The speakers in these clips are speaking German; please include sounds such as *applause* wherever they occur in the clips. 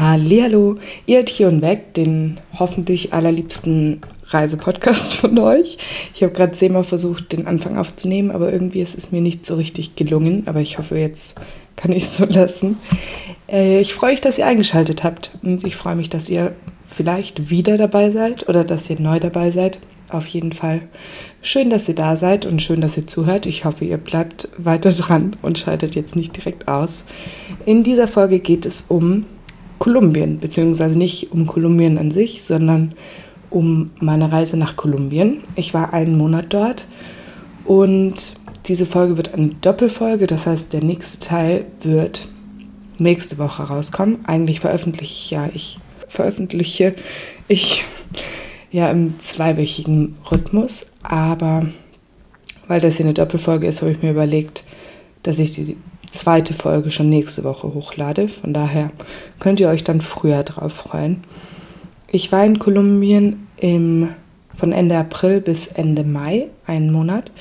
Hallihallo, ihr hier und weg den hoffentlich allerliebsten Reisepodcast *laughs* von euch. Ich habe gerade zehnmal versucht, den Anfang aufzunehmen, aber irgendwie ist es mir nicht so richtig gelungen. Aber ich hoffe, jetzt kann ich es so lassen. Äh, ich freue mich, dass ihr eingeschaltet habt und ich freue mich, dass ihr vielleicht wieder dabei seid oder dass ihr neu dabei seid. Auf jeden Fall schön, dass ihr da seid und schön, dass ihr zuhört. Ich hoffe, ihr bleibt weiter dran und schaltet jetzt nicht direkt aus. In dieser Folge geht es um Kolumbien, beziehungsweise nicht um Kolumbien an sich, sondern um meine Reise nach Kolumbien. Ich war einen Monat dort und diese Folge wird eine Doppelfolge, das heißt, der nächste Teil wird nächste Woche rauskommen. Eigentlich veröffentliche ich ja, ich veröffentliche ich *laughs* ja im zweiwöchigen Rhythmus, aber weil das hier eine Doppelfolge ist, habe ich mir überlegt, dass ich die zweite Folge schon nächste Woche hochlade. Von daher könnt ihr euch dann früher drauf freuen. Ich war in Kolumbien im, von Ende April bis Ende Mai, einen Monat.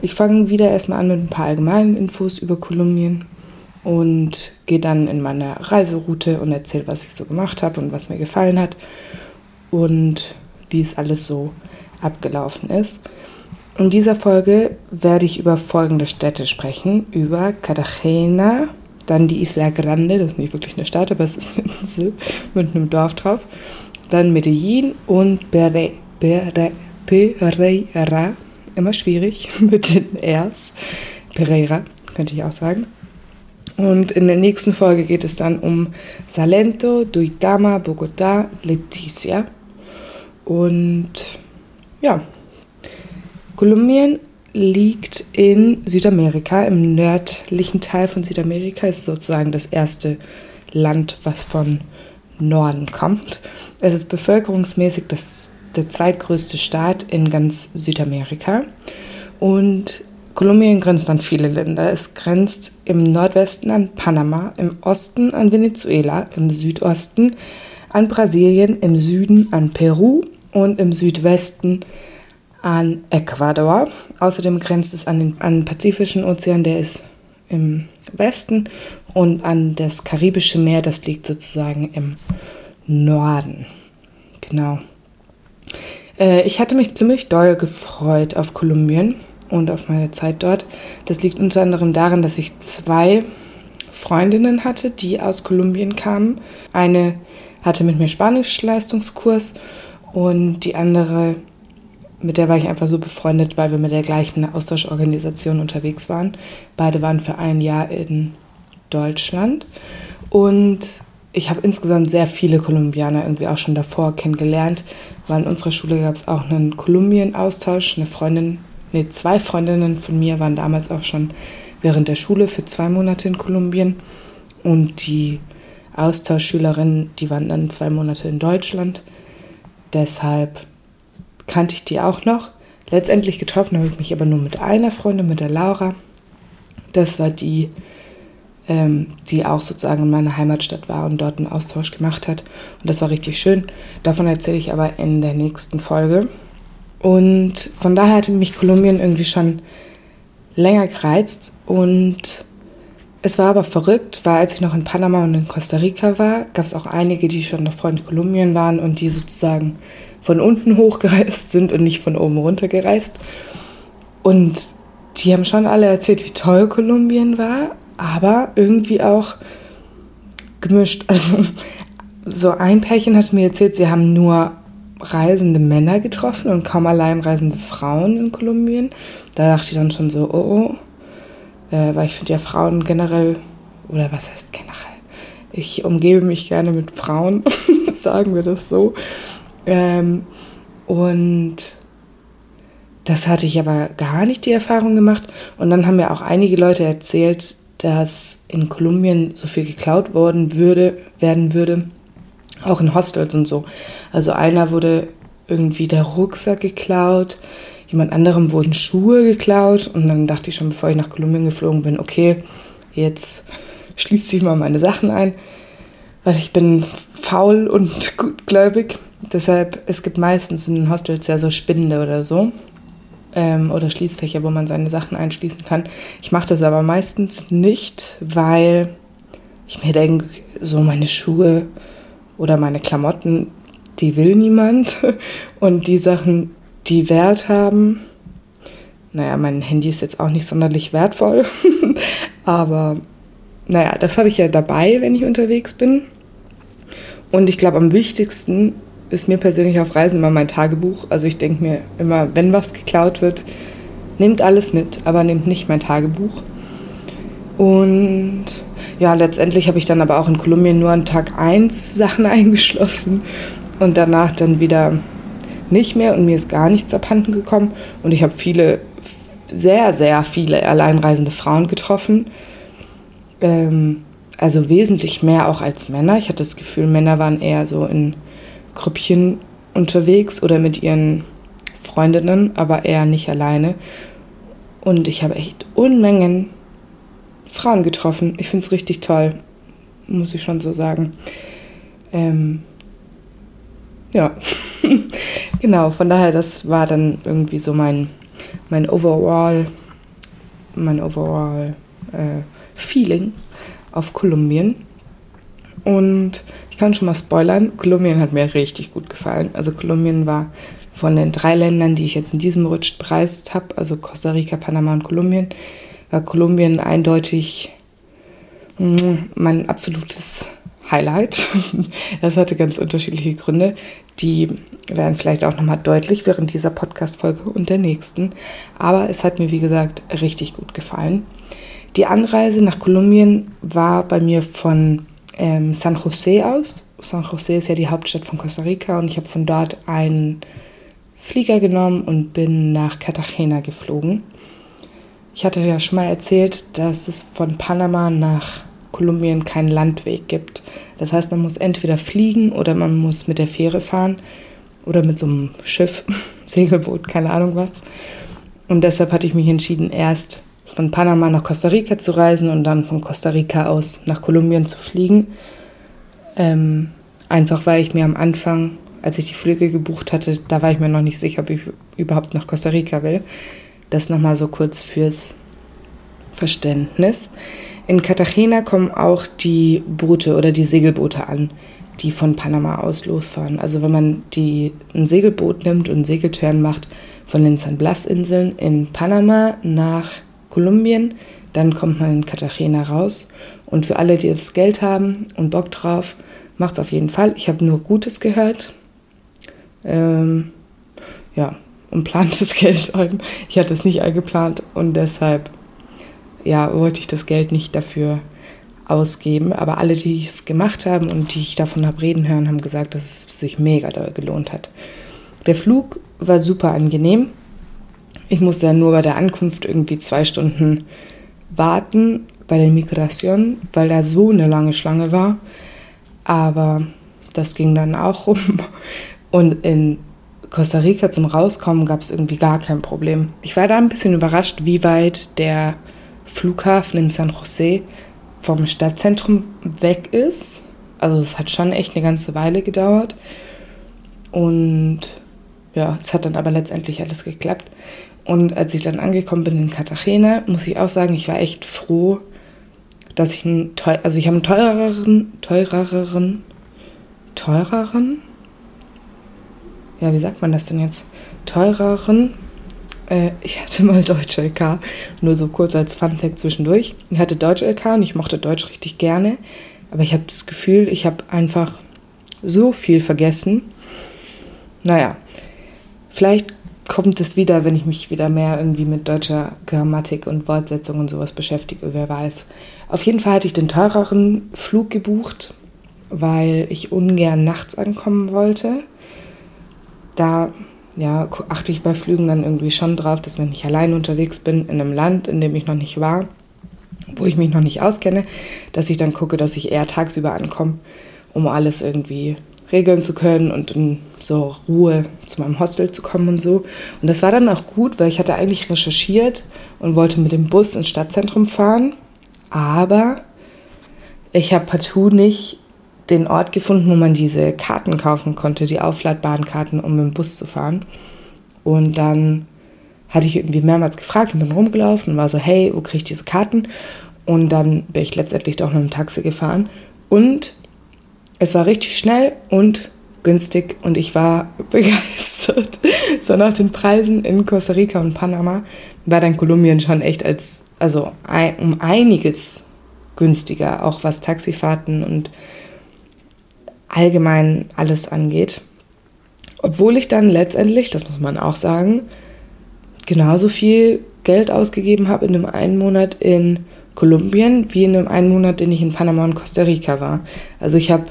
Ich fange wieder erstmal an mit ein paar allgemeinen Infos über Kolumbien und gehe dann in meine Reiseroute und erzähle, was ich so gemacht habe und was mir gefallen hat und wie es alles so abgelaufen ist. In dieser Folge werde ich über folgende Städte sprechen. Über Cartagena, dann die Isla Grande, das ist nicht wirklich eine Stadt, aber es ist eine Insel mit einem Dorf drauf. Dann Medellin und Pere, Pere, Pereira. Immer schwierig *laughs* mit den Rs. Pereira, könnte ich auch sagen. Und in der nächsten Folge geht es dann um Salento, Duitama, Bogotá, Leticia. Und ja, Kolumbien liegt in Südamerika, im nördlichen Teil von Südamerika, ist sozusagen das erste Land, was von Norden kommt. Es ist bevölkerungsmäßig das, der zweitgrößte Staat in ganz Südamerika. Und Kolumbien grenzt an viele Länder. Es grenzt im Nordwesten an Panama, im Osten an Venezuela, im Südosten an Brasilien, im Süden an Peru und im Südwesten an an Ecuador. Außerdem grenzt es an den, an den Pazifischen Ozean, der ist im Westen, und an das Karibische Meer, das liegt sozusagen im Norden. Genau. Äh, ich hatte mich ziemlich doll gefreut auf Kolumbien und auf meine Zeit dort. Das liegt unter anderem daran, dass ich zwei Freundinnen hatte, die aus Kolumbien kamen. Eine hatte mit mir Spanischleistungskurs und die andere mit der war ich einfach so befreundet, weil wir mit der gleichen Austauschorganisation unterwegs waren. Beide waren für ein Jahr in Deutschland. Und ich habe insgesamt sehr viele Kolumbianer irgendwie auch schon davor kennengelernt, weil in unserer Schule gab es auch einen Kolumbien-Austausch. Eine Freundin, nee, zwei Freundinnen von mir waren damals auch schon während der Schule für zwei Monate in Kolumbien. Und die Austauschschülerinnen, die waren dann zwei Monate in Deutschland. Deshalb kannte ich die auch noch. Letztendlich getroffen habe ich mich aber nur mit einer Freundin, mit der Laura. Das war die, ähm, die auch sozusagen in meiner Heimatstadt war und dort einen Austausch gemacht hat. Und das war richtig schön. Davon erzähle ich aber in der nächsten Folge. Und von daher hatte mich Kolumbien irgendwie schon länger gereizt. Und es war aber verrückt, weil als ich noch in Panama und in Costa Rica war, gab es auch einige, die schon davor in Kolumbien waren und die sozusagen von unten *laughs* hochgereist sind und nicht von oben runter gereist. Und die haben schon alle erzählt, wie toll Kolumbien war, aber irgendwie auch gemischt. *laughs* Also so ein Pärchen hat mir erzählt, sie haben nur reisende Männer getroffen und kaum allein reisende Frauen in Kolumbien. Da dachte ich dann schon so, oh, oh. Äh, weil ich finde ja Frauen generell, oder was heißt generell? Ich umgebe mich gerne mit Frauen, *laughs* sagen wir das so. Ähm, und das hatte ich aber gar nicht die Erfahrung gemacht. Und dann haben mir auch einige Leute erzählt, dass in Kolumbien so viel geklaut worden würde, werden würde, auch in Hostels und so. Also einer wurde irgendwie der Rucksack geklaut, jemand anderem wurden Schuhe geklaut und dann dachte ich schon, bevor ich nach Kolumbien geflogen bin, okay, jetzt schließe ich mal meine Sachen ein, weil ich bin faul und *laughs* gutgläubig Deshalb, es gibt meistens in Hostels ja so Spinde oder so. Ähm, oder Schließfächer, wo man seine Sachen einschließen kann. Ich mache das aber meistens nicht, weil ich mir denke, so meine Schuhe oder meine Klamotten, die will niemand. *laughs* Und die Sachen, die Wert haben, naja, mein Handy ist jetzt auch nicht sonderlich wertvoll, *laughs* aber naja, das habe ich ja dabei, wenn ich unterwegs bin. Und ich glaube, am wichtigsten ist mir persönlich auf Reisen immer mein Tagebuch. Also ich denke mir immer, wenn was geklaut wird, nehmt alles mit, aber nehmt nicht mein Tagebuch. Und ja, letztendlich habe ich dann aber auch in Kolumbien nur an Tag 1 Sachen *laughs* eingeschlossen und danach dann wieder nicht mehr und mir ist gar nichts abhanden gekommen. Und ich habe viele, sehr, sehr viele alleinreisende Frauen getroffen. Ähm, also wesentlich mehr auch als Männer. Ich hatte das Gefühl, Männer waren eher so in Grüppchen unterwegs oder mit ihren Freundinnen, aber eher nicht alleine. Und ich habe echt Unmengen Frauen getroffen. Ich finde es richtig toll, muss ich schon so sagen. Ähm, ja, *laughs* genau, von daher, das war dann irgendwie so mein, mein Overall, mein Overall äh, Feeling auf Kolumbien. Und ich kann schon mal spoilern, Kolumbien hat mir richtig gut gefallen. Also Kolumbien war von den drei Ländern, die ich jetzt in diesem Rutsch preist habe, also Costa Rica, Panama und Kolumbien, war Kolumbien eindeutig mm, mein absolutes Highlight. *laughs* Das hatte ganz unterschiedliche Gründe. Die werden vielleicht auch nochmal deutlich während dieser Podcast-Folge und der nächsten. Aber es hat mir, wie gesagt, richtig gut gefallen. Die Anreise nach Kolumbien war bei mir von ähm, San Jose aus. San Jose ist ja die Hauptstadt von Costa Rica und ich habe von dort einen Flieger genommen und bin nach Cartagena geflogen. Ich hatte ja schon mal erzählt, dass es von Panama nach Kolumbien keinen Landweg gibt. Das heißt, man muss entweder fliegen oder man muss mit der Fähre fahren oder mit so einem Schiff, *laughs* Segelboot, keine Ahnung was. Und deshalb hatte ich mich entschieden, erst von Panama nach Costa Rica zu reisen und dann von Costa Rica aus nach Kolumbien zu fliegen. Ähm, einfach weil ich mir am Anfang, als ich die Flüge gebucht hatte, da war ich mir noch nicht sicher, ob ich überhaupt nach Costa Rica will. Das nochmal so kurz fürs Verständnis. In Cartagena kommen auch die Boote oder die Segelboote an, die von Panama aus losfahren. Also wenn man die, ein Segelboot nimmt und Segeltörn macht von den San Blas-Inseln in Panama nach Kolumbien, dann kommt man in Cartagena raus. Und für alle, die das Geld haben und Bock drauf, macht es auf jeden Fall. Ich habe nur Gutes gehört. Ähm, ja, unplantes *laughs* Geld ein. Ich hatte es nicht eingeplant und deshalb ja, wollte ich das Geld nicht dafür ausgeben. Aber alle, die es gemacht haben und die ich davon habe reden hören, haben gesagt, dass es sich mega gelohnt hat. Der Flug war super angenehm. Ich musste dann nur bei der Ankunft irgendwie zwei Stunden warten bei der Migration, weil da so eine lange Schlange war. Aber das ging dann auch rum. Und in Costa Rica zum Rauskommen gab es irgendwie gar kein Problem. Ich war da ein bisschen überrascht, wie weit der Flughafen in San Jose vom Stadtzentrum weg ist. Also es hat schon echt eine ganze Weile gedauert. Und ja, es hat dann aber letztendlich alles geklappt. Und als ich dann angekommen bin in Cartagena, muss ich auch sagen, ich war echt froh, dass ich einen teuer, also ich habe einen teureren, teureren, teureren, ja, wie sagt man das denn jetzt? Teureren. Äh, ich hatte mal Deutsch LK, nur so kurz als Funfact zwischendurch. Ich hatte Deutsch LK und ich mochte Deutsch richtig gerne, aber ich habe das Gefühl, ich habe einfach so viel vergessen. Naja, vielleicht kommt es wieder, wenn ich mich wieder mehr irgendwie mit deutscher Grammatik und Wortsetzung und sowas beschäftige, wer weiß. Auf jeden Fall hatte ich den teureren Flug gebucht, weil ich ungern nachts ankommen wollte da ja, achte ich bei Flügen dann irgendwie schon drauf, dass wenn ich allein unterwegs bin in einem Land, in dem ich noch nicht war, wo ich mich noch nicht auskenne, dass ich dann gucke, dass ich eher tagsüber ankomme, um alles irgendwie regeln zu können und in so Ruhe zu meinem Hostel zu kommen und so. Und das war dann auch gut, weil ich hatte eigentlich recherchiert und wollte mit dem Bus ins Stadtzentrum fahren, aber ich habe partout nicht den Ort gefunden, wo man diese Karten kaufen konnte, die aufladbaren Karten, um mit dem Bus zu fahren. Und dann hatte ich irgendwie mehrmals gefragt und bin rumgelaufen und war so, hey, wo kriege ich diese Karten? Und dann bin ich letztendlich doch noch im Taxi gefahren. Und es war richtig schnell und günstig und ich war *laughs* begeistert. So nach den Preisen in Costa Rica und Panama war dann Kolumbien schon echt als, also um einiges günstiger, auch was Taxifahrten und allgemein alles angeht. Obwohl ich dann letztendlich, das muss man auch sagen, genauso viel Geld ausgegeben habe in einem einen Monat in Kolumbien wie in dem einen Monat, den ich in Panama und Costa Rica war. Also ich habe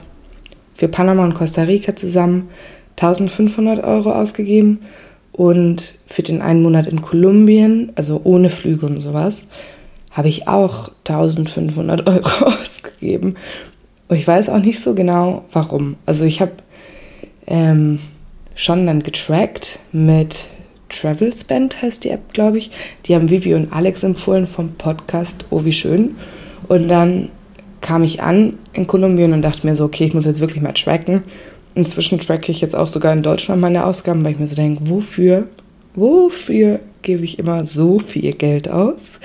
für Panama und Costa Rica zusammen 1500 Euro ausgegeben und für den einen Monat in Kolumbien, also ohne Flüge und sowas, habe ich auch 1500 *laughs* Euro ausgegeben. Und ich weiß auch nicht so genau, warum. Also ich habe ähm, schon dann getrackt mit Travel Spend heißt die App, glaube ich. Die haben Vivi und Alex empfohlen vom Podcast Oh wie schön. Und dann kam ich an in Kolumbien und dachte mir so, okay, ich muss jetzt wirklich mal tracken. Inzwischen tracke ich jetzt auch sogar in Deutschland meine Ausgaben, weil ich mir so denke, wofür, wofür gebe ich immer so viel Geld aus?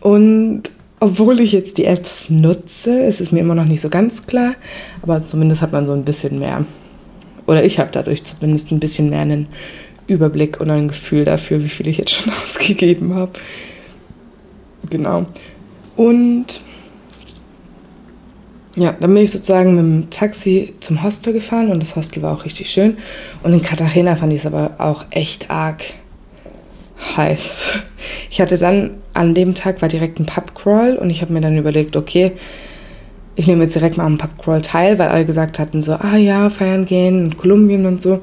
Und obwohl ich jetzt die Apps nutze, ist es mir immer noch nicht so ganz klar, aber zumindest hat man so ein bisschen mehr, oder ich habe dadurch zumindest ein bisschen mehr einen Überblick und ein Gefühl dafür, wie viel ich jetzt schon *laughs* ausgegeben habe. Genau. Und ja, dann bin ich sozusagen mit dem Taxi zum Hostel gefahren und das Hostel war auch richtig schön. Und in Cartagena fand ich es aber auch echt arg heiß. Ich hatte dann an dem Tag war direkt ein Pubcrawl und ich habe mir dann überlegt, okay, ich nehme jetzt direkt mal am Pubcrawl teil, weil alle gesagt hatten so, ah ja, feiern gehen in Kolumbien und so.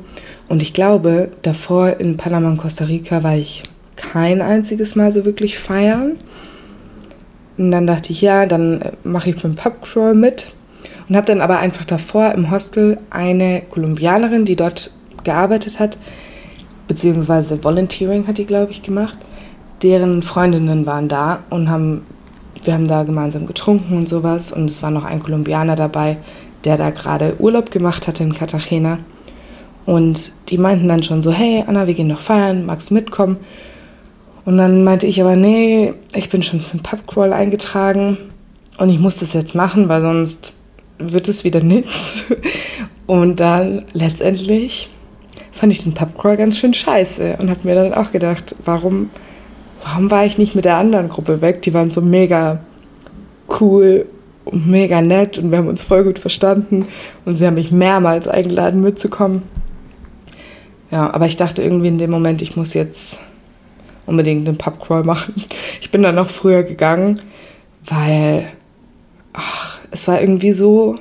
Und ich glaube, davor in Panama und Costa Rica war ich kein einziges Mal so wirklich feiern. Und dann dachte ich, ja, dann äh, mache ich beim Pubcrawl mit. Und habe dann aber einfach davor im Hostel eine Kolumbianerin, die dort gearbeitet hat, beziehungsweise Volunteering hat die, glaube ich, gemacht. Deren Freundinnen waren da und haben, wir haben da gemeinsam getrunken und sowas. Und es war noch ein Kolumbianer dabei, der da gerade Urlaub gemacht hatte in Cartagena. Und die meinten dann schon so, hey Anna, wir gehen noch feiern, magst du mitkommen? Und dann meinte ich aber, nee, ich bin schon für den Pubcrawl eingetragen und ich muss das jetzt machen, weil sonst wird es wieder nichts. *laughs* Und dann letztendlich fand ich den Pubcrawl ganz schön scheiße und habe mir dann auch gedacht, warum, warum war ich nicht mit der anderen Gruppe weg? Die waren so mega cool und mega nett und wir haben uns voll gut verstanden und sie haben mich mehrmals eingeladen mitzukommen. Ja, aber ich dachte irgendwie in dem Moment, ich muss jetzt unbedingt einen Pubcrawl machen. *laughs* Ich bin dann noch früher gegangen, weil ach, es war irgendwie so,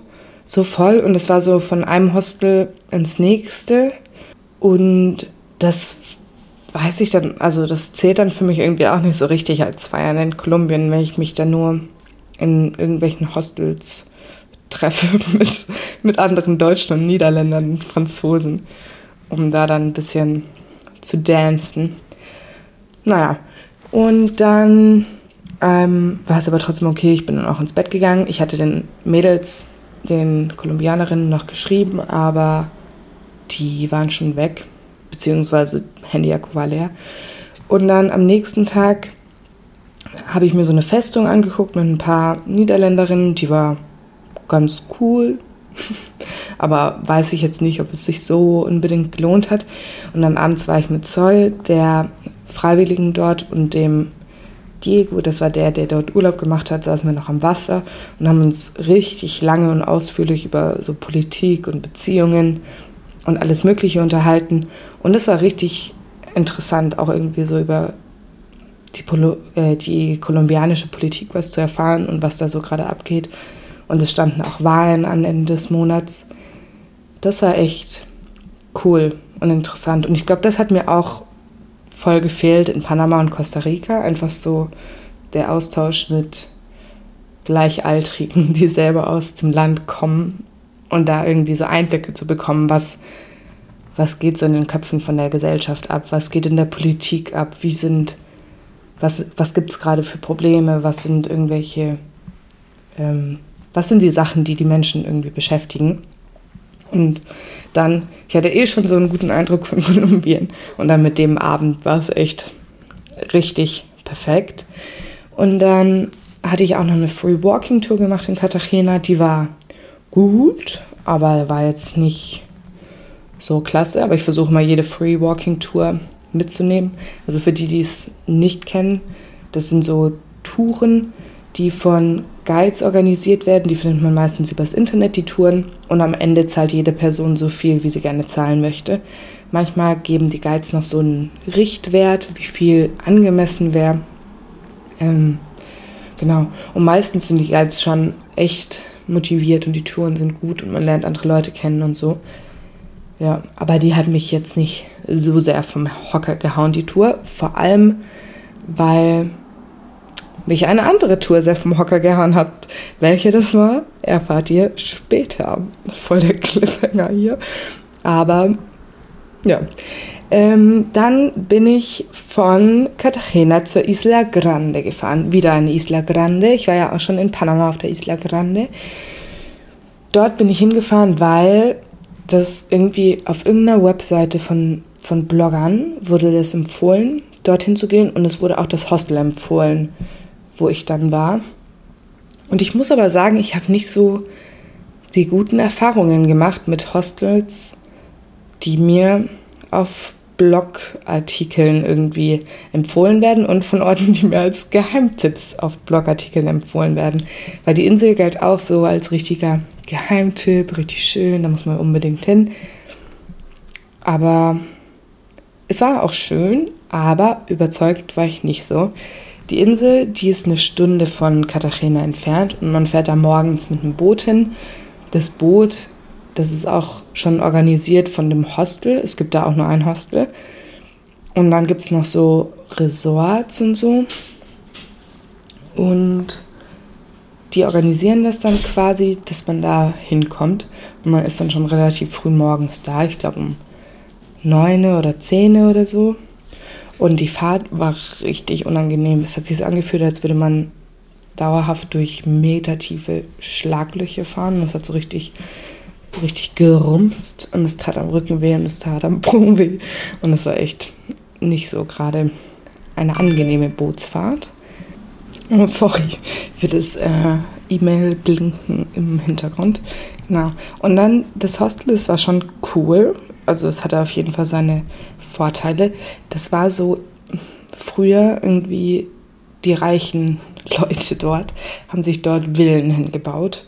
so voll und es war so von einem Hostel ins nächste. Und das weiß ich dann, also das zählt dann für mich irgendwie auch nicht so richtig als Feiern in Kolumbien, wenn ich mich dann nur in irgendwelchen Hostels treffe *laughs* mit, mit anderen Deutschen und Niederländern und Franzosen um da dann ein bisschen zu dancen. Naja, und dann ähm, war es aber trotzdem okay. Ich bin dann auch ins Bett gegangen. Ich hatte den Mädels, den Kolumbianerinnen noch geschrieben, aber die waren schon weg, beziehungsweise Handyakku war leer. Und dann am nächsten Tag habe ich mir so eine Festung angeguckt mit ein paar Niederländerinnen, die war ganz cool. *laughs* Aber weiß ich jetzt nicht, ob es sich so unbedingt gelohnt hat. Und dann abends war ich mit Zoll, der Freiwilligen dort und dem Diego, das war der, der dort Urlaub gemacht hat, saßen wir noch am Wasser und haben uns richtig lange und ausführlich über so Politik und Beziehungen und alles Mögliche unterhalten. Und es war richtig interessant, auch irgendwie so über die, Polo äh, die kolumbianische Politik was zu erfahren und was da so gerade abgeht. Und es standen auch Wahlen an Ende des Monats. Das war echt cool und interessant. Und ich glaube, das hat mir auch voll gefehlt in Panama und Costa Rica. Einfach so der Austausch mit Gleichaltrigen, *laughs* die selber aus dem Land kommen und da irgendwie so Einblicke zu bekommen, was, was geht so in den Köpfen von der Gesellschaft ab, was geht in der Politik ab, wie sind, was, was gibt es gerade für Probleme, was sind irgendwelche ähm, was sind die Sachen, die die Menschen irgendwie beschäftigen. Und dann, ich hatte eh schon so einen guten Eindruck von *laughs* Kolumbien. Und dann mit dem Abend war es echt richtig perfekt. Und dann hatte ich auch noch eine Free Walking Tour gemacht in Cartagena. Die war gut, aber war jetzt nicht so klasse. Aber ich versuche mal jede Free Walking Tour mitzunehmen. Also für die, die es nicht kennen, das sind so Touren, die von Guides organisiert werden. Die findet man meistens übers Internet, die Touren. Und am Ende zahlt jede Person so viel, wie sie gerne zahlen möchte. Manchmal geben die Guides noch so einen Richtwert, wie viel angemessen wäre. Ähm, genau. Und meistens sind die Guides schon echt motiviert und die Touren sind gut und man lernt andere Leute kennen und so. Ja, aber die hat mich jetzt nicht so sehr vom Hocker gehauen, die Tour. Vor allem, weil mich eine andere Tour sehr vom Hocker gehauen hat. Welche das war, erfahrt ihr später. Voll der Cliffhanger hier. Aber ja. Ähm, dann bin ich von Cartagena zur Isla Grande gefahren. Wieder eine Isla Grande. Ich war ja auch schon in Panama auf der Isla Grande. Dort bin ich hingefahren, weil das irgendwie auf irgendeiner Webseite von, von Bloggern wurde das empfohlen, dorthin zu gehen. Und es wurde auch das Hostel empfohlen, wo ich dann war. Und ich muss aber sagen, ich habe nicht so die guten Erfahrungen gemacht mit Hostels, die mir auf Blogartikeln irgendwie empfohlen werden und von Orten, die mir als Geheimtipps auf Blogartikeln empfohlen werden. Weil die Insel galt auch so als richtiger Geheimtipp, richtig schön, da muss man unbedingt hin. Aber es war auch schön, aber überzeugt war ich nicht so. Die Insel, die ist eine Stunde von Cartagena entfernt und man fährt da morgens mit einem Boot hin. Das Boot das ist auch schon organisiert von dem Hostel. Es gibt da auch nur ein Hostel. Und dann gibt es noch so Resorts und so. Und die organisieren das dann quasi, dass man da hinkommt. Und man ist dann schon relativ früh morgens da. Ich glaube um neun oder zehn oder so. Und die Fahrt war richtig unangenehm. Es hat sich so angefühlt, als würde man dauerhaft durch metertiefe Schlaglöcher fahren. Das hat so richtig richtig gerumst und es tat am Rücken weh und es tat am *laughs* Po weh. Und es war echt nicht so gerade eine angenehme Bootsfahrt. Oh, sorry für das äh, E-Mail-Blinken im Hintergrund. Genau. Und dann das Hostel, das war schon cool. Also es hatte auf jeden Fall seine Vorteile. Das war so früher irgendwie die reichen *laughs* Leute dort haben sich dort Villen hingebaut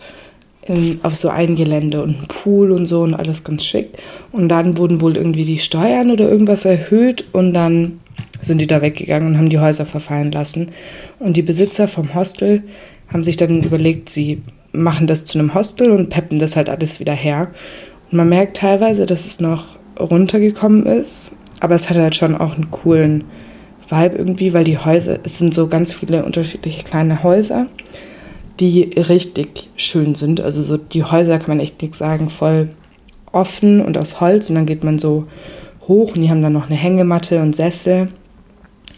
in, auf so ein Gelände und ein Pool und so und alles ganz schick. Und dann wurden wohl irgendwie die Steuern oder irgendwas erhöht und dann sind die da weggegangen und haben die Häuser verfallen lassen. Und die Besitzer vom Hostel haben sich dann überlegt, sie machen das zu einem Hostel und peppen das halt alles wieder her. Und man merkt teilweise, dass es noch runtergekommen ist, aber es hat halt schon auch einen coolen Vibe irgendwie, weil die Häuser, es sind so ganz viele unterschiedliche kleine Häuser die richtig schön sind. Also so die Häuser kann man echt nichts sagen, voll offen und aus Holz. Und dann geht man so hoch und die haben dann noch eine Hängematte und Sessel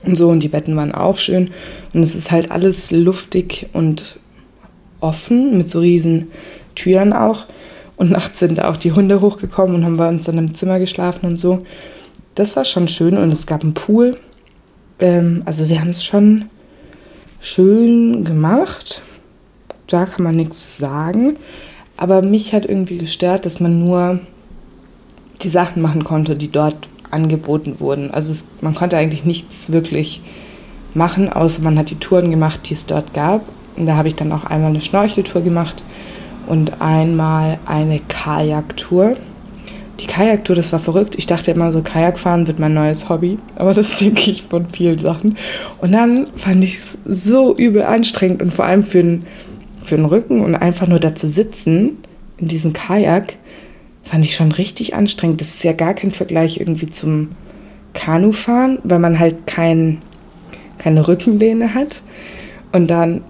und so. Und die Betten waren auch schön. Und es ist halt alles luftig und offen mit so riesen Türen auch. Und *laughs* nachts sind da auch die Hunde hochgekommen und haben bei uns dann im Zimmer geschlafen und so. Das war schon schön und es gab einen Pool. Ähm, also sie haben es schon schön gemacht da kann man nichts sagen. Aber mich hat irgendwie gestört, dass man nur die Sachen machen konnte, die dort angeboten wurden. Also es, man konnte eigentlich nichts wirklich machen, außer man hat die Touren gemacht, die es dort gab. Und da habe ich dann auch einmal eine Schnorcheltour gemacht und einmal eine Kajaktour. Die Kajaktour, das war verrückt. Ich dachte immer so, Kajakfahren wird mein neues Hobby. Aber das *laughs* denke ich von vielen Sachen. Und dann fand ich es so übel anstrengend und vor allem für einen für den Rücken und einfach nur da zu sitzen in diesem Kajak fand ich schon richtig anstrengend. Das ist ja gar kein Vergleich irgendwie zum Kanufahren, weil man halt kein, keine Rückenlehne hat. Und dann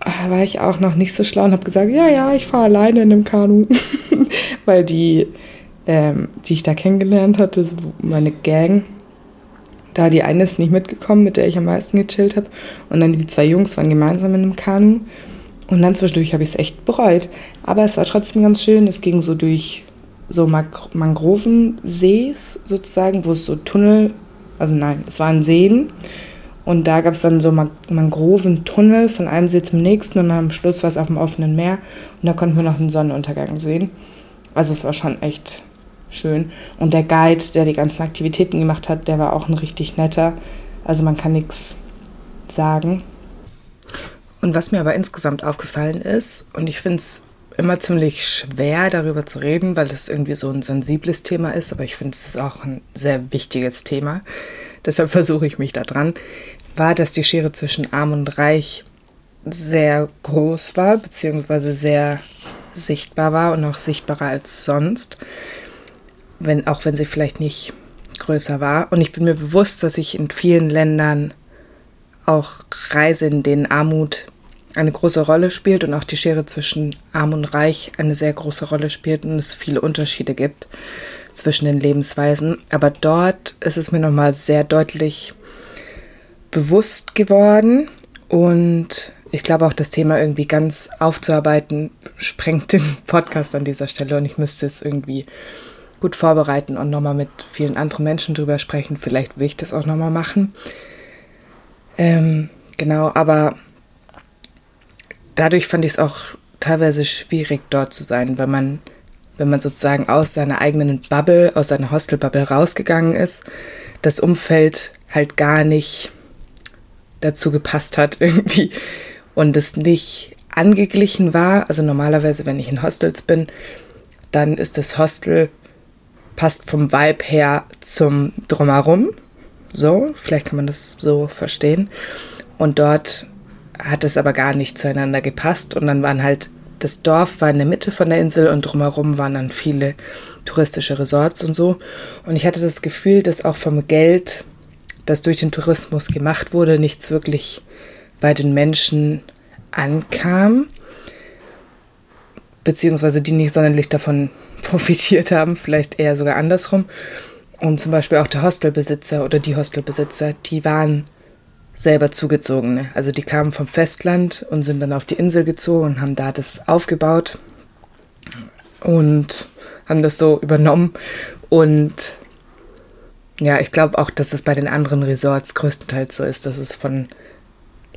ah, war ich auch noch nicht so schlau und habe gesagt, ja, ja, ich fahre alleine in einem Kanu. *laughs* weil die, ähm, die ich da kennengelernt hatte, so meine Gang, da die eine ist nicht mitgekommen, mit der ich am meisten gechillt habe. Und dann die zwei Jungs waren gemeinsam in einem Kanu. Und dann zwischendurch habe ich es echt bereut. Aber es war trotzdem ganz schön. Es ging so durch so Mangrovensees sozusagen, wo es so Tunnel, also nein, es waren Seen. Und da gab es dann so Mangroventunnel von einem See zum nächsten und am Schluss war es auf dem offenen Meer und da konnten wir noch den Sonnenuntergang sehen. Also es war schon echt schön. Und der Guide, der die ganzen Aktivitäten gemacht hat, der war auch ein richtig netter. Also man kann nichts sagen. Und was mir aber insgesamt aufgefallen ist, und ich finde es immer ziemlich schwer, darüber zu reden, weil es irgendwie so ein sensibles Thema ist, aber ich finde es auch ein sehr wichtiges Thema. Deshalb versuche ich mich da dran, war, dass die Schere zwischen Arm und Reich sehr groß war, beziehungsweise sehr sichtbar war und auch sichtbarer als sonst, wenn, auch wenn sie vielleicht nicht größer war. Und ich bin mir bewusst, dass ich in vielen Ländern auch reise, in denen Armut eine große Rolle spielt und auch die Schere zwischen Arm und Reich eine sehr große Rolle spielt und es viele Unterschiede gibt zwischen den Lebensweisen. Aber dort ist es mir nochmal sehr deutlich bewusst geworden und ich glaube auch das Thema irgendwie ganz aufzuarbeiten sprengt den Podcast an dieser Stelle und ich müsste es irgendwie gut vorbereiten und nochmal mit vielen anderen Menschen drüber sprechen. Vielleicht will ich das auch nochmal machen. Ähm, genau, aber dadurch fand ich es auch teilweise schwierig, dort zu sein, weil man, wenn man sozusagen aus seiner eigenen Bubble, aus seiner Hostelbubble rausgegangen ist, das Umfeld halt gar nicht dazu gepasst hat *laughs* irgendwie und es nicht angeglichen war. Also normalerweise, wenn ich in Hostels bin, dann ist das Hostel passt vom Vibe her zum Drumherum. So, vielleicht kann man das so verstehen. Und dort hat es aber gar nicht zueinander gepasst. Und dann waren halt, das Dorf war in der Mitte von der Insel und drumherum waren dann viele touristische Resorts und so. Und ich hatte das Gefühl, dass auch vom Geld, das durch den Tourismus gemacht wurde, nichts wirklich bei den Menschen ankam. Beziehungsweise die nicht sonderlich davon *laughs* profitiert haben, vielleicht eher sogar andersrum. Und zum Beispiel auch der Hostelbesitzer oder die Hostelbesitzer, die waren selber Zugezogene. Also die kamen vom Festland und sind dann auf die Insel gezogen und haben da das aufgebaut und haben das so übernommen. Und ja, ich glaube auch, dass es bei den anderen Resorts größtenteils so ist, dass es von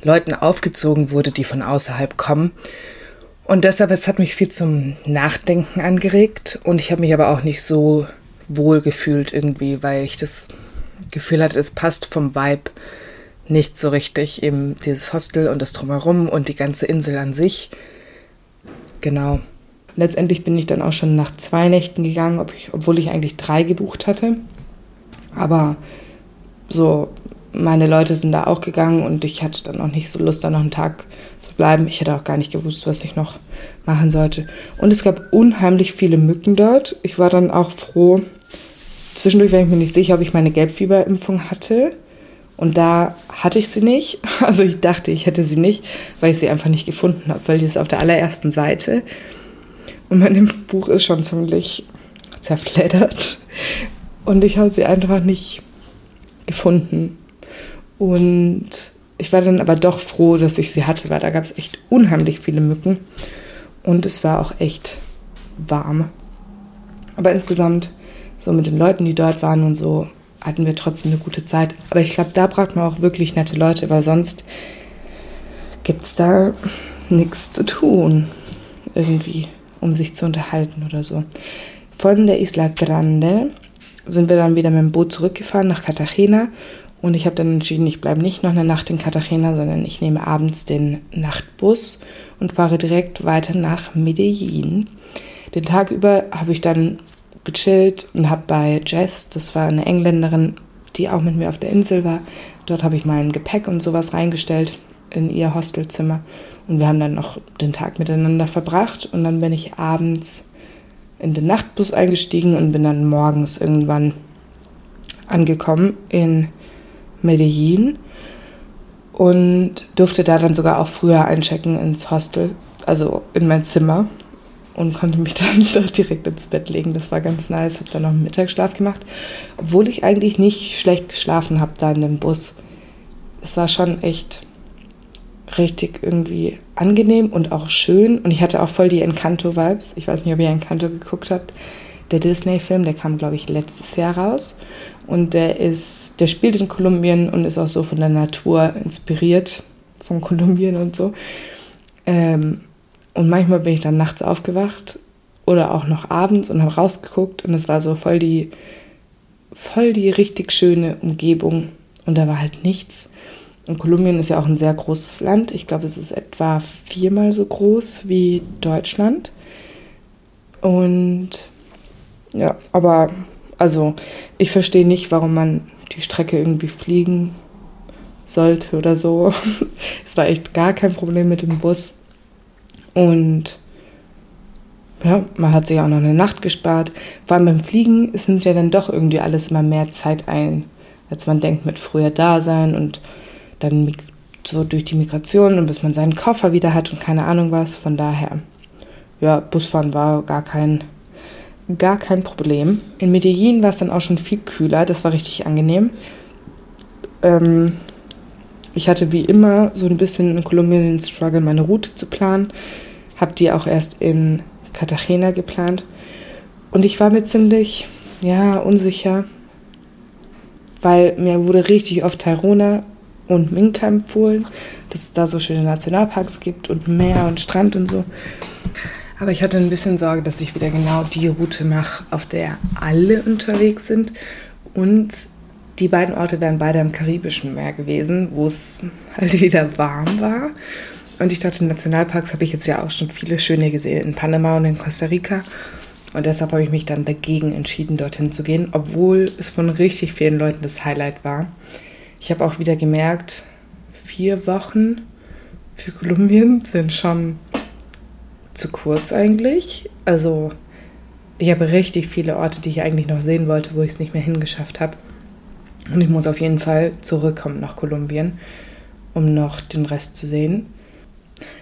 Leuten aufgezogen wurde, die von außerhalb kommen. Und deshalb, es hat mich viel zum Nachdenken angeregt und ich habe mich aber auch nicht so wohl gefühlt irgendwie, weil ich das Gefühl hatte, es passt vom Vibe nicht so richtig, eben dieses Hostel und das drumherum und die ganze Insel an sich. Genau. Letztendlich bin ich dann auch schon nach zwei Nächten gegangen, ob ich, obwohl ich eigentlich drei gebucht hatte. Aber so, meine Leute sind da auch gegangen und ich hatte dann auch nicht so Lust, da noch einen Tag zu bleiben. Ich hätte auch gar nicht gewusst, was ich noch machen sollte. Und es gab unheimlich viele Mücken dort. Ich war dann auch froh. Zwischendurch war ich mir nicht sicher, ob ich meine Gelbfieberimpfung hatte. Und da hatte ich sie nicht. *laughs* Also ich dachte, ich hätte sie nicht, weil ich sie einfach nicht gefunden habe, weil die ist auf der allerersten Seite. Und mein Buch ist schon ziemlich zerfleddert. Und ich habe sie einfach nicht gefunden. Und ich war dann aber doch froh, dass ich sie hatte, weil da gab es echt unheimlich viele Mücken. Und es war auch echt warm. Aber insgesamt, so mit den Leuten, die dort waren und so, hatten wir trotzdem eine gute Zeit. Aber ich glaube, da braucht man auch wirklich nette Leute, weil sonst gibt es da nichts zu tun, irgendwie, um sich zu unterhalten oder so. Von der Isla Grande sind wir dann wieder mit dem Boot zurückgefahren nach Cartagena und ich habe dann entschieden, ich bleibe nicht noch eine Nacht in Cartagena, sondern ich nehme abends den Nachtbus und fahre direkt weiter nach Medellin. Den Tag über habe ich dann gechillt und habe bei Jess, das war eine Engländerin, die auch mit mir auf der Insel war, dort habe ich mein Gepäck und sowas reingestellt in ihr Hostelzimmer. Und wir haben dann noch den Tag miteinander verbracht und dann bin ich abends in den Nachtbus eingestiegen und bin dann morgens irgendwann angekommen in Medellin und durfte da dann sogar auch früher einchecken ins Hostel, also in mein Zimmer und konnte mich *laughs* dann da direkt ins Bett legen. Das war ganz nice. Habe dann noch einen Mittagsschlaf gemacht, obwohl ich eigentlich nicht schlecht geschlafen habe da in dem Bus. Es war schon echt richtig irgendwie angenehm und auch schön. Und ich hatte auch voll die Encanto-Vibes. Ich weiß nicht, ob ihr Encanto geguckt habt. der Disney-Film, der kam, glaube ich, letztes Jahr raus. Und der ist, der spielt in Kolumbien und ist auch so von der Natur inspiriert, von Kolumbien und so. Ähm, und manchmal bin ich dann nachts aufgewacht oder auch noch abends und habe rausgeguckt und es war so voll die, voll die richtig schöne Umgebung und da war halt nichts. Und Kolumbien ist ja auch ein sehr großes Land. Ich glaube, es ist etwa viermal so groß wie Deutschland. Und ja, aber also ich verstehe nicht, warum man die Strecke irgendwie fliegen sollte oder so. *laughs* es war echt gar kein Problem mit dem Bus. Und ja, man hat sich auch noch eine Nacht gespart. Vor allem beim Fliegen, es nimmt ja dann doch irgendwie alles immer mehr Zeit ein, als man denkt mit früher da sein und dann so durch die Migration und bis man seinen Koffer wieder hat und keine Ahnung was. Von daher, ja, Busfahren war gar kein, gar kein Problem. In Medellin war es dann auch schon viel kühler, das war richtig angenehm. Ähm, ich hatte wie immer so ein bisschen in Kolumbien den Struggle, meine Route zu planen. Habe die auch erst in Cartagena geplant. Und ich war mir ziemlich, ja, unsicher, weil mir wurde richtig oft Tairona und Minka empfohlen, dass es da so schöne Nationalparks gibt und Meer und Strand und so. Aber ich hatte ein bisschen Sorge, dass ich wieder genau die Route mache, auf der alle unterwegs sind. Und die beiden Orte wären beide im Karibischen Meer gewesen, wo es halt wieder warm war. Und ich dachte, Nationalparks habe ich jetzt ja auch schon viele schöne gesehen, in Panama und in Costa Rica. Und deshalb habe ich mich dann dagegen entschieden, dorthin zu gehen, obwohl es von richtig vielen Leuten das Highlight war. Ich habe auch wieder gemerkt, vier Wochen für Kolumbien sind schon zu kurz eigentlich. Also ich habe richtig viele Orte, die ich eigentlich noch sehen wollte, wo ich es nicht mehr hingeschafft habe. Und ich muss auf jeden Fall zurückkommen nach Kolumbien, um noch den Rest zu sehen.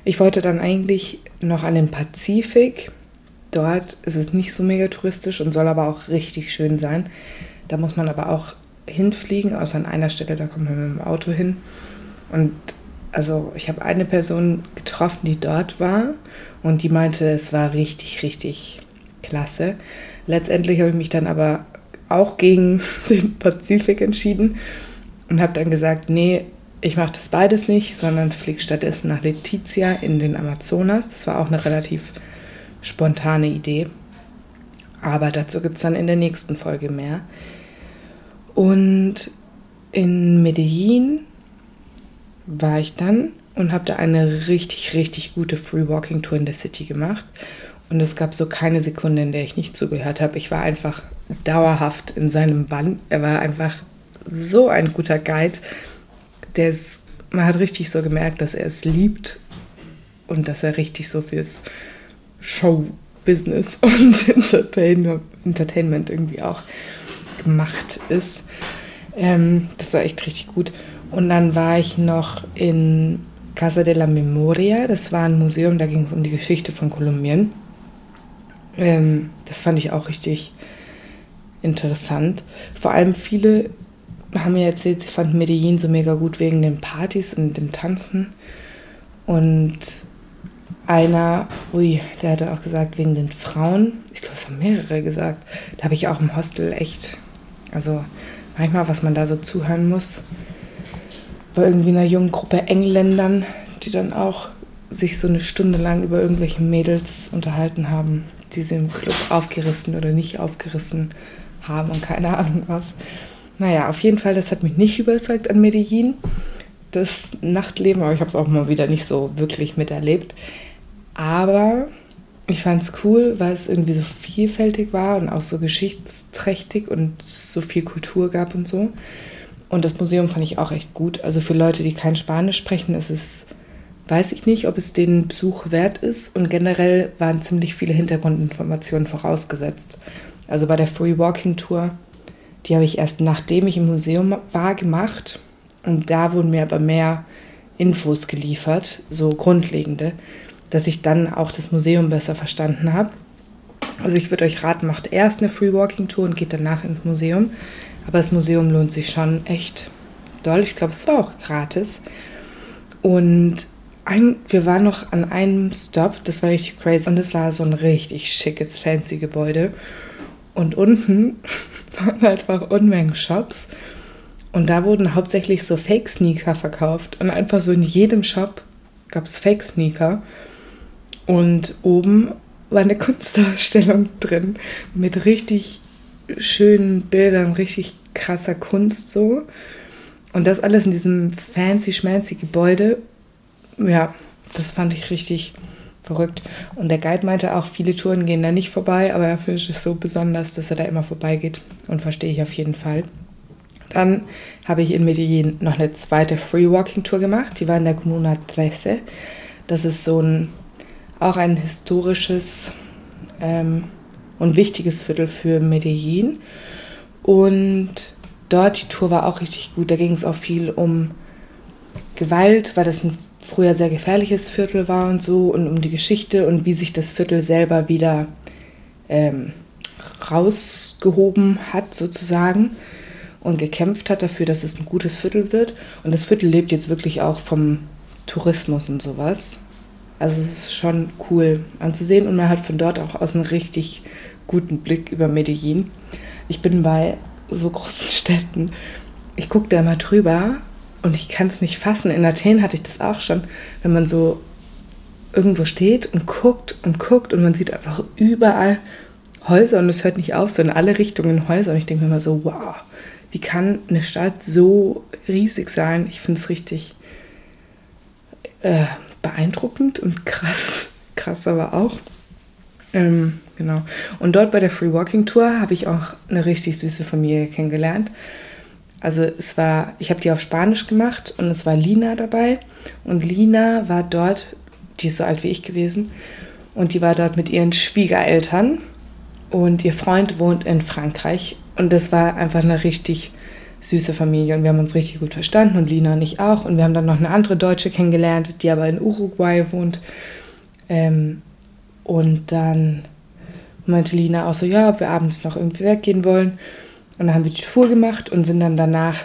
Ich wollte dann eigentlich noch an den Pazifik. Dort ist es nicht so mega touristisch und soll aber auch richtig schön sein. Da muss man aber auch hinfliegen, außer an einer Stelle, da kommt man mit dem Auto hin. Und also ich habe eine Person getroffen, die dort war und die meinte, es war richtig, richtig klasse. Letztendlich habe ich mich dann aber auch gegen *laughs* den Pazifik entschieden und habe dann gesagt, nee, ich mache das beides nicht, sondern fliege stattdessen nach Letizia in den Amazonas. Das war auch eine relativ spontane Idee. Aber dazu gibt es dann in der nächsten Folge mehr. Und in Medellin war ich dann und habe da eine richtig, richtig gute Free Walking Tour in der City gemacht. Und es gab so keine Sekunde, in der ich nicht zugehört habe. Ich war einfach dauerhaft in seinem Bann. Er war einfach so ein guter Guide. Der ist, man hat richtig so gemerkt, dass er es liebt und dass er richtig so fürs Show-Business *laughs* und Entertainment irgendwie auch gemacht ist. Ähm, das war echt richtig gut. Und dann war ich noch in Casa de la Memoria. Das war ein Museum, da ging es um die Geschichte von Kolumbien. Ähm, das fand ich auch richtig interessant. Vor allem viele haben mir erzählt, sie fanden Medellin so mega gut wegen den Partys und dem Tanzen. Und einer, ui, der hatte auch gesagt, wegen den Frauen. Ich glaube, es haben mehrere gesagt. Da habe ich auch im Hostel echt also manchmal, was man da so zuhören muss, bei irgendwie einer jungen Gruppe Engländern, die dann auch sich so eine Stunde lang über irgendwelche Mädels unterhalten haben, die sie im Club aufgerissen oder nicht aufgerissen haben und keine *laughs* Ahnung was. Naja, auf jeden Fall, das hat mich nicht überzeugt an Medellin, das Nachtleben, aber ich habe es auch mal wieder nicht so wirklich miterlebt. Aber ich fand es cool, weil es irgendwie so vielfältig war und auch so geschichtsträchtig und so viel Kultur gab und so. Und das Museum fand ich auch echt gut. Also für Leute, die kein Spanisch sprechen, ist es, weiß ich nicht, ob es den Besuch wert ist. Und generell waren ziemlich viele Hintergrundinformationen vorausgesetzt. Also bei der Free Walking Tour, die habe ich erst nachdem ich im Museum war gemacht. Und da wurden mir aber mehr Infos geliefert, so grundlegende dass ich dann auch das Museum besser verstanden habe. Also ich würde euch raten, macht erst eine Free Walking Tour und geht danach ins Museum. Aber das Museum lohnt sich schon echt doll. Ich glaube, es war auch gratis. Und ein, wir waren noch an einem Stop, das war richtig crazy. Und es war so ein richtig schickes, fancy Gebäude. Und unten *laughs* waren einfach Unmengen Shops. Und da wurden hauptsächlich so Fake-Sneaker verkauft. Und einfach so in jedem Shop gab es Fake-Sneaker. Und oben war eine *laughs* Kunstausstellung drin mit richtig schönen Bildern, richtig krasser Kunst so. Und das alles in diesem fancy schmancy Gebäude. Ja, das fand ich richtig verrückt. Und der Guide meinte auch, viele Touren gehen da nicht vorbei, aber er findet es so besonders, dass er da immer vorbeigeht. Und verstehe ich auf jeden Fall. Dann habe ich in Medellin noch eine zweite Free Walking Tour gemacht. Die war in der Comuna 13. Das ist so ein, auch ein historisches ähm, und wichtiges Viertel für Medellin. Und dort, die Tour war auch richtig gut. Da ging es auch viel um Gewalt, weil das ein früher sehr gefährliches Viertel war und so und um die Geschichte und wie sich das Viertel selber wieder ähm, rausgehoben hat sozusagen und gekämpft hat dafür, dass es ein gutes Viertel wird. Und das Viertel lebt jetzt wirklich auch vom Tourismus und sowas. Also es ist schon cool anzusehen und man hat von dort auch aus einen richtig guten Blick über Medellin. Ich bin bei so großen *laughs* Städten, ich gucke da mal drüber und ich kann es nicht fassen. In Athen hatte ich das auch schon, wenn man so irgendwo steht und guckt und guckt und man sieht einfach überall Häuser und es hört nicht auf, so in alle Richtungen Häuser. Und ich denke mir immer so, wow, wie kann eine Stadt so riesig sein? Ich finde es richtig äh, beeindruckend und krass. *laughs* Krass aber auch. Ähm, genau. Und dort bei der Free Walking Tour habe ich auch eine richtig süße Familie kennengelernt. Also es war, ich habe die auf Spanisch gemacht und es war Lina dabei. Und Lina war dort, die ist so alt wie ich gewesen, und die war dort mit ihren Schwiegereltern. Und ihr Freund wohnt in Frankreich. Und das war einfach eine richtig süße Familie. Und wir haben uns richtig gut verstanden und Lina und ich auch. Und wir haben dann noch eine andere Deutsche kennengelernt, die aber in Uruguay wohnt. Ähm, und dann meinte Lina auch so, ja, ob wir abends noch irgendwie weggehen wollen. Und dann haben wir die Tour gemacht und sind dann danach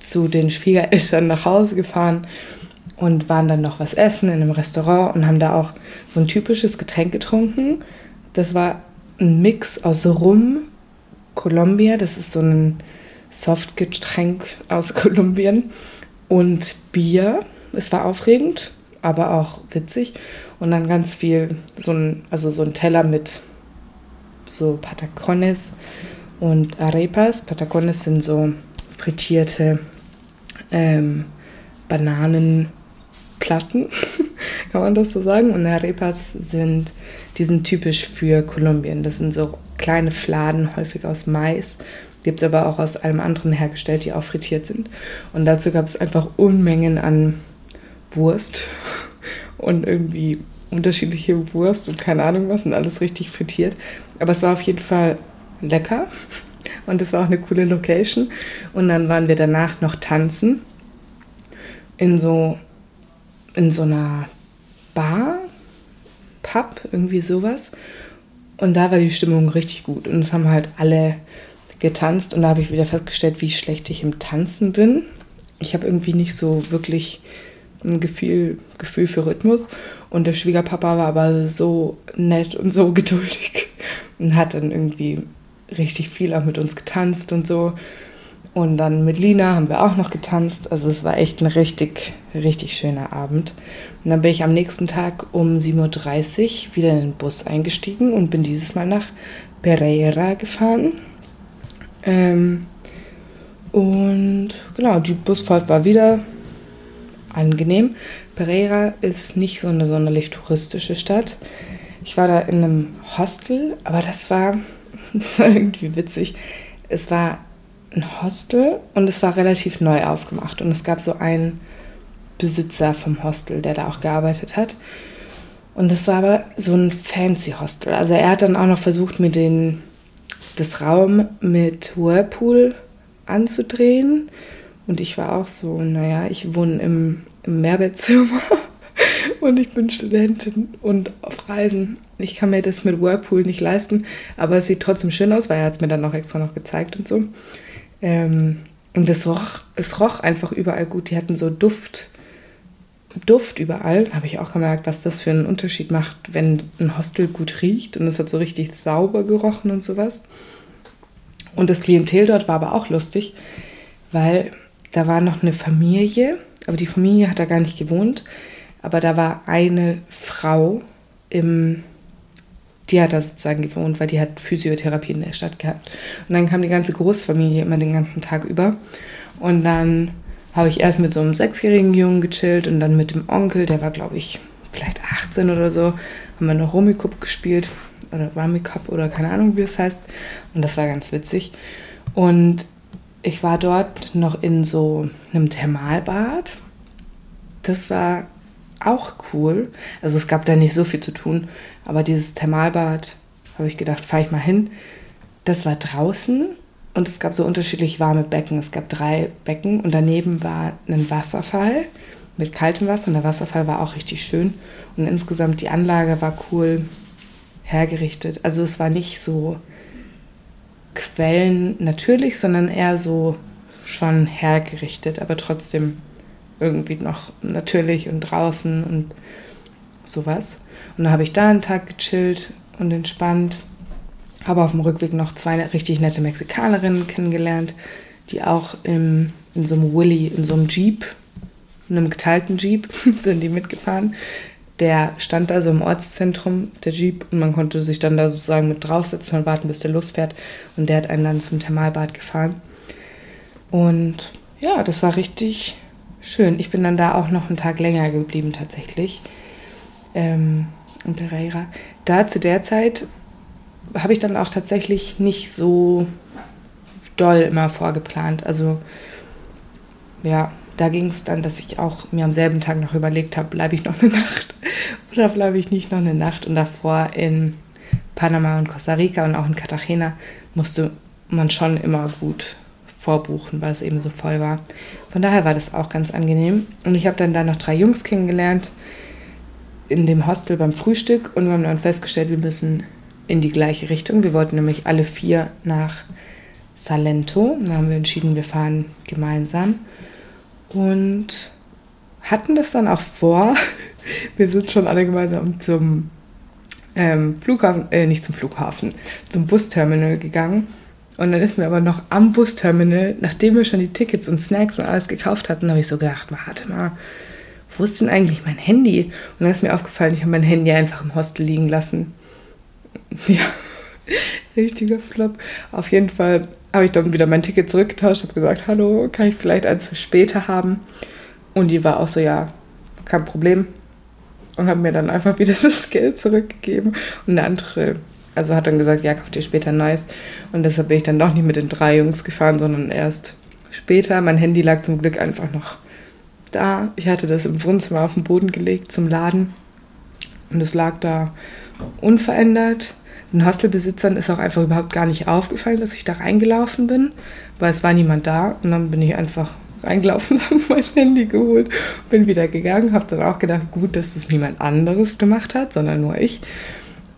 zu den Schwiegereltern nach Hause gefahren und waren dann noch was essen in einem Restaurant und haben da auch so ein typisches Getränk getrunken. Das war ein Mix aus Rum, Colombia, das ist so ein Softgetränk aus *laughs* Kolumbien und Bier. Es war aufregend, aber auch witzig. Und dann ganz viel, so ein, also so ein Teller mit so Patacones und Arepas. Patacones sind so frittierte ähm, Bananenplatten, *laughs* kann man das so sagen. Und Arepas sind, die sind typisch für Kolumbien. Das sind so kleine Fladen, häufig aus Mais. Gibt es aber auch aus allem anderen hergestellt, die auch frittiert sind. Und dazu gab es einfach Unmengen an Wurst *laughs* und irgendwie unterschiedliche Wurst und keine Ahnung was und alles richtig frittiert. Aber es war auf jeden Fall lecker und es war auch eine coole Location. Und dann waren wir danach noch tanzen in so, in so einer Bar, Pub, irgendwie sowas. Und da war die Stimmung richtig gut. Und es haben halt alle getanzt. Und da habe ich wieder festgestellt, wie schlecht ich im Tanzen bin. Ich habe irgendwie nicht so wirklich ein Gefühl, Gefühl für Rhythmus. Und der Schwiegerpapa war aber so nett und so *laughs* geduldig und hat dann irgendwie richtig viel auch mit uns getanzt und so. Und dann mit Lina haben wir auch noch getanzt. Also es war echt ein richtig, richtig schöner Abend. Und dann bin ich am nächsten Tag um 7.30 Uhr wieder in den Bus eingestiegen und bin dieses Mal nach Pereira gefahren. Ähm, und genau, die Busfahrt war wieder angenehm. Pereira ist nicht so eine sonderlich touristische Stadt. Ich war da in einem Hostel, aber das war, *laughs* das war irgendwie witzig. Es war ein Hostel und es war relativ neu aufgemacht. Und es gab so einen Besitzer vom Hostel, der da auch gearbeitet hat. Und das war aber so ein fancy Hostel. Also er hat dann auch noch versucht, mir den, das Raum mit Whirlpool anzudrehen. Und ich war auch so, naja, ich wohne im, im Mehrbettzimmer *laughs* und ich bin Studentin und auf Reisen. Ich kann mir das mit Whirlpool nicht leisten, aber es sieht trotzdem schön aus, weil er hat es mir dann noch extra noch gezeigt und so. Ähm, und es roch, es roch einfach überall gut. Die hatten so Duft, Duft überall. Habe ich auch gemerkt, was das für einen Unterschied macht, wenn ein Hostel gut riecht und es hat so richtig sauber gerochen und sowas. Und das Klientel dort war aber auch lustig, weil da war noch eine Familie, aber die Familie hat da gar nicht gewohnt. Aber da war eine Frau im, die hat da sozusagen gewohnt, weil die hat Physiotherapie in der Stadt gehabt. Und dann kam die ganze Großfamilie immer den ganzen Tag über. Und dann habe ich erst mit so einem sechsjährigen Jungen gechillt und dann mit dem Onkel, der war glaube ich vielleicht 18 oder so, haben wir noch Rummikub gespielt oder Rummikub oder keine Ahnung, wie es heißt. Und das war ganz witzig. Und ich war dort noch in so einem Thermalbad. Das war auch cool. Also es gab da nicht so viel zu tun, aber dieses Thermalbad, habe ich gedacht, fahre ich mal hin. Das war draußen und es gab so unterschiedlich warme Becken. Es gab drei Becken und daneben war ein Wasserfall mit kaltem Wasser und der Wasserfall war auch richtig schön. Und insgesamt die Anlage war cool hergerichtet. Also es war nicht so Quellen natürlich, sondern eher so schon hergerichtet, aber trotzdem irgendwie noch natürlich und draußen und sowas. Und dann habe ich da einen Tag gechillt und entspannt. Habe auf dem Rückweg noch zwei richtig nette Mexikanerinnen kennengelernt, die auch im, in so einem Willy, in so einem Jeep, in einem geteilten Jeep, *laughs* sind die mitgefahren. Der stand da so im Ortszentrum, der Jeep, und man konnte sich dann da sozusagen mit draufsetzen und warten, bis der losfährt. Und der hat einen dann zum Thermalbad gefahren. Und ja, das war richtig schön. Ich bin dann da auch noch einen Tag länger geblieben tatsächlich. Ähm, in Pereira. Da zu der Zeit habe ich dann auch tatsächlich nicht so doll immer vorgeplant. Also ja, da ging es dann, dass ich auch mir am selben Tag noch überlegt habe, bleibe ich noch eine Nacht *laughs* oder bleibe ich nicht noch eine Nacht. Und davor in Panama und Costa Rica und auch in Cartagena musste man schon immer gut vorbuchen, weil es eben so voll war. Von daher war das auch ganz angenehm. Und ich habe dann da noch drei Jungs kennengelernt in dem Hostel beim Frühstück und wir haben dann festgestellt, wir müssen in die gleiche Richtung. Wir wollten nämlich alle vier nach Salento. Da haben wir entschieden, wir fahren gemeinsam und hatten das dann auch vor. *laughs* Wir sind schon alle gemeinsam zum ähm, Flughafen, äh, nicht zum Flughafen, zum Busterminal gegangen. Und dann ist mir aber noch am Busterminal, nachdem wir schon die Tickets und Snacks und alles gekauft hatten, habe ich so gedacht, warte mal, wo ist denn eigentlich mein Handy? Und dann ist mir aufgefallen, ich habe mein Handy einfach im Hostel liegen lassen. *laughs* Ja, richtiger Flop. Auf jeden Fall habe ich dann wieder mein Ticket zurückgetauscht, habe gesagt, hallo, kann ich vielleicht eins für später haben? Und die war auch so, ja, kein Problem. Und hat mir dann einfach *laughs* wieder das Geld zurückgegeben. Und eine andere, also hat dann gesagt, ja, kauf dir später ein neues. Und deshalb bin ich dann doch nicht mit den drei Jungs gefahren, sondern erst später. Mein Handy lag zum Glück einfach noch da. Ich hatte das im Wohnzimmer auf den Boden gelegt zum Laden. Und es lag da unverändert. Den Hostelbesitzern ist auch einfach überhaupt gar nicht aufgefallen, dass ich da reingelaufen bin, weil es war niemand da. Und dann bin ich einfach reingelaufen, *laughs* habe mein Handy geholt, bin wieder gegangen, habe dann auch gedacht, gut, dass das niemand anderes gemacht hat, sondern nur ich.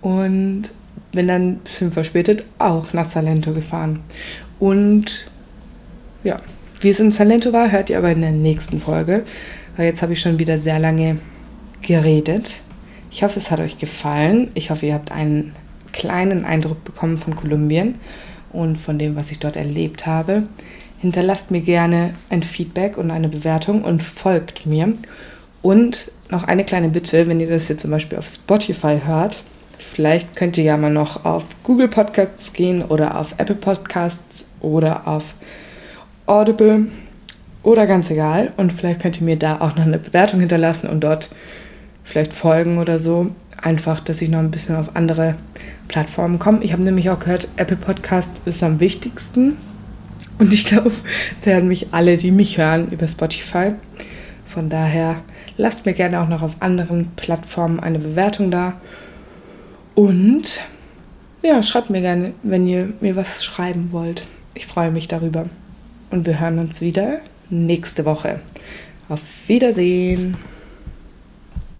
Und bin dann ein bisschen verspätet auch nach Salento gefahren. Und ja, wie es in Salento war, hört ihr aber in der nächsten Folge, weil jetzt habe ich schon wieder sehr lange geredet. Ich hoffe, es hat euch gefallen. Ich hoffe, ihr habt einen kleinen Eindruck bekommen von Kolumbien und von dem, was ich dort erlebt habe. Hinterlasst mir gerne ein Feedback und eine Bewertung und folgt mir. Und noch eine kleine Bitte, wenn ihr das hier zum Beispiel auf Spotify hört, vielleicht könnt ihr ja mal noch auf Google Podcasts gehen oder auf Apple Podcasts oder auf Audible oder ganz egal. Und vielleicht könnt ihr mir da auch noch eine Bewertung hinterlassen und dort vielleicht folgen oder so. Einfach, dass ich noch ein bisschen auf andere Plattformen komme. Ich habe nämlich auch gehört, Apple Podcast ist am wichtigsten. Und ich glaube, es hören mich alle, die mich hören, über Spotify. Von daher lasst mir gerne auch noch auf anderen Plattformen eine Bewertung da. Und ja, schreibt mir gerne, wenn ihr mir was schreiben wollt. Ich freue mich darüber und wir hören uns wieder nächste Woche. Auf Wiedersehen.